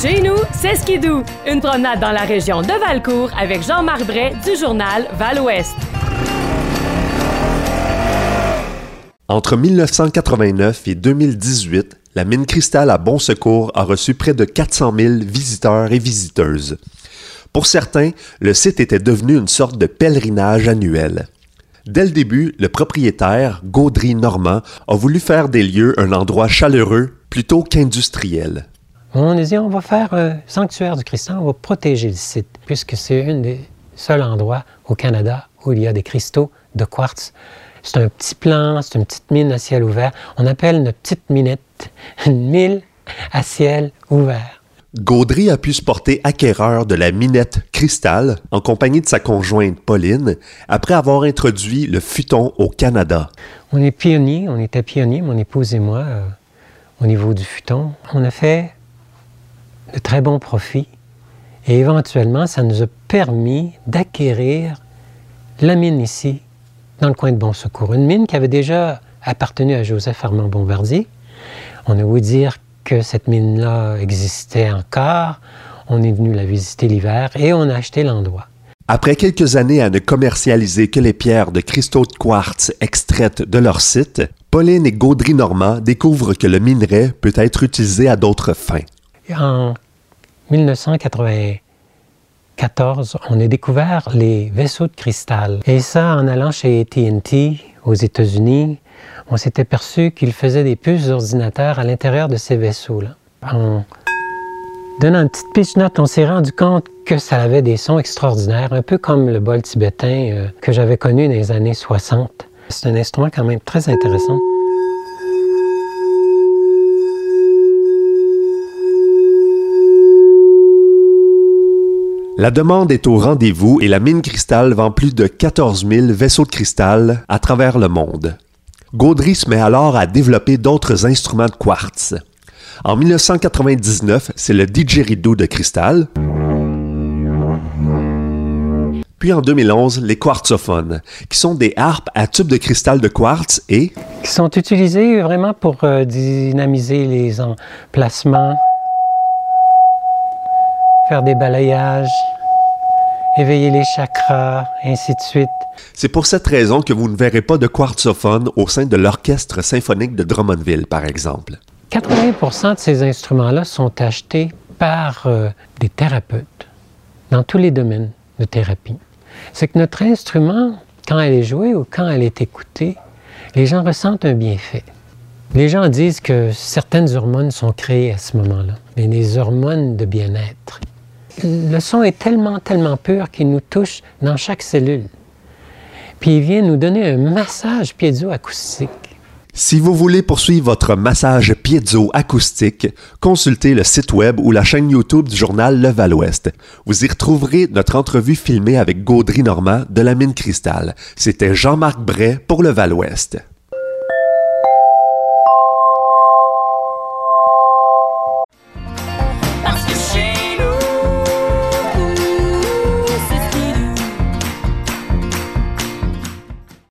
Chez nous, c'est Skidou, une promenade dans la région de Valcourt avec Jean-Marc Bray du journal Val-Ouest. Entre 1989 et 2018, la mine cristal à Bon Secours a reçu près de 400 000 visiteurs et visiteuses. Pour certains, le site était devenu une sorte de pèlerinage annuel. Dès le début, le propriétaire, Gaudry Normand, a voulu faire des lieux un endroit chaleureux plutôt qu'industriel. On a dit, on va faire un sanctuaire du cristal, on va protéger le site, puisque c'est un des seuls endroits au Canada où il y a des cristaux de quartz. C'est un petit plan, c'est une petite mine à ciel ouvert. On appelle notre petite minette une mine à ciel ouvert. Gaudry a pu se porter acquéreur de la minette Cristal en compagnie de sa conjointe Pauline après avoir introduit le futon au Canada. On est pionniers, on était pionniers, mon épouse et moi, euh, au niveau du futon. On a fait de très bons profits et éventuellement, ça nous a permis d'acquérir la mine ici, dans le coin de Bon Secours. Une mine qui avait déjà appartenu à Joseph Armand Bombardier. On a voulu dire que cette mine-là existait encore. On est venu la visiter l'hiver et on a acheté l'endroit. Après quelques années à ne commercialiser que les pierres de cristaux de quartz extraites de leur site, Pauline et Gaudry Normand découvrent que le minerai peut être utilisé à d'autres fins. En 1994, on a découvert les vaisseaux de cristal. Et ça, en allant chez AT&T aux États-Unis, on s'est aperçu qu'il faisait des puces d'ordinateur à l'intérieur de ces vaisseaux-là. En donnant une petite pitch note, on s'est rendu compte que ça avait des sons extraordinaires, un peu comme le bol tibétain euh, que j'avais connu dans les années 60. C'est un instrument quand même très intéressant. La demande est au rendez-vous et la mine cristal vend plus de 14 000 vaisseaux de cristal à travers le monde. Gaudry se met alors à développer d'autres instruments de quartz. En 1999, c'est le didgeridoo de cristal. Puis en 2011, les quartzophones, qui sont des harpes à tubes de cristal de quartz et... Qui sont utilisés vraiment pour euh, dynamiser les emplacements, faire des balayages, éveiller les chakras, ainsi de suite. C'est pour cette raison que vous ne verrez pas de quartzophone au sein de l'Orchestre symphonique de Drummondville, par exemple. 80% de ces instruments-là sont achetés par euh, des thérapeutes dans tous les domaines de thérapie. C'est que notre instrument, quand elle est jouée ou quand elle est écoutée, les gens ressentent un bienfait. Les gens disent que certaines hormones sont créées à ce moment-là, mais des hormones de bien-être. Le son est tellement, tellement pur qu'il nous touche dans chaque cellule. Puis il vient nous donner un massage piezo-acoustique. Si vous voulez poursuivre votre massage piezo-acoustique, consultez le site web ou la chaîne YouTube du journal Le Val-Ouest. Vous y retrouverez notre entrevue filmée avec Gaudry Normand de la Mine Cristal. C'était Jean-Marc Bray pour Le Val-Ouest.